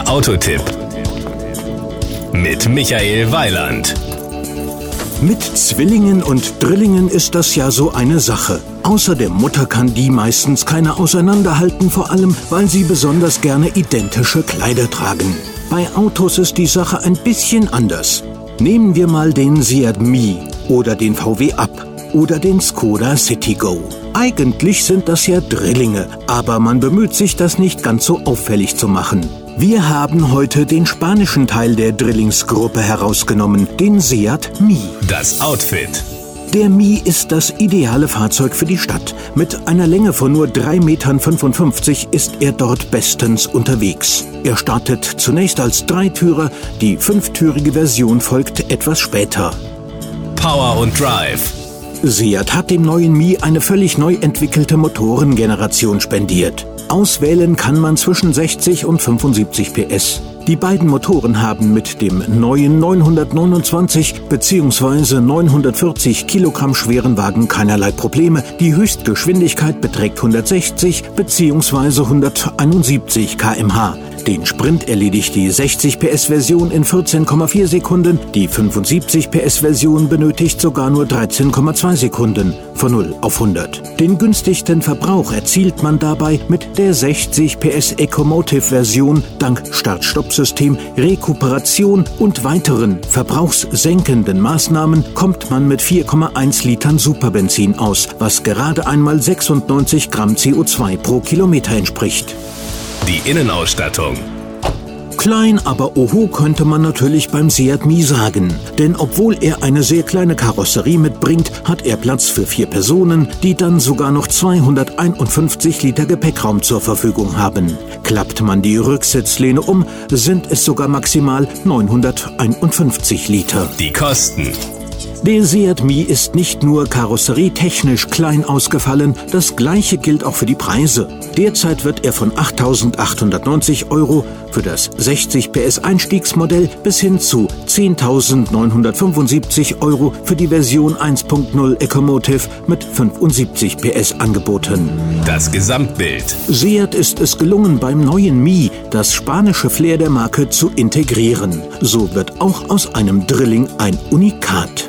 Der Autotipp mit Michael Weiland. Mit Zwillingen und Drillingen ist das ja so eine Sache. Außer der Mutter kann die meistens keiner auseinanderhalten, vor allem weil sie besonders gerne identische Kleider tragen. Bei Autos ist die Sache ein bisschen anders. Nehmen wir mal den Seat Mii oder den VW Up oder den Skoda Citigo. Eigentlich sind das ja Drillinge, aber man bemüht sich, das nicht ganz so auffällig zu machen. Wir haben heute den spanischen Teil der Drillingsgruppe herausgenommen, den Seat Mi. Das Outfit. Der Mi ist das ideale Fahrzeug für die Stadt. Mit einer Länge von nur 3,55 Metern ist er dort bestens unterwegs. Er startet zunächst als Dreitürer, die fünftürige Version folgt etwas später. Power und Drive. Seat hat dem neuen Mi eine völlig neu entwickelte Motorengeneration spendiert. Auswählen kann man zwischen 60 und 75 PS. Die beiden Motoren haben mit dem neuen 929 bzw. 940 Kilogramm schweren Wagen keinerlei Probleme. Die Höchstgeschwindigkeit beträgt 160 bzw. 171 kmh. Den Sprint erledigt die 60 PS-Version in 14,4 Sekunden, die 75 PS-Version benötigt sogar nur 13,2 Sekunden von 0 auf 100. Den günstigsten Verbrauch erzielt man dabei mit der 60 PS Ecomotive-Version dank Start-Stopp-System, Rekuperation und weiteren verbrauchssenkenden Maßnahmen kommt man mit 4,1 Litern Superbenzin aus, was gerade einmal 96 Gramm CO2 pro Kilometer entspricht. Die Innenausstattung. Klein, aber oho könnte man natürlich beim Seat Mi sagen. Denn obwohl er eine sehr kleine Karosserie mitbringt, hat er Platz für vier Personen, die dann sogar noch 251 Liter Gepäckraum zur Verfügung haben. Klappt man die Rücksitzlehne um, sind es sogar maximal 951 Liter. Die Kosten. Der Seat Mi ist nicht nur karosserietechnisch klein ausgefallen, das gleiche gilt auch für die Preise. Derzeit wird er von 8.890 Euro für das 60 PS Einstiegsmodell bis hin zu 10.975 Euro für die Version 1.0 Ecomotive mit 75 PS angeboten. Das Gesamtbild. Seat ist es gelungen, beim neuen Mi das spanische Flair der Marke zu integrieren. So wird auch aus einem Drilling ein Unikat.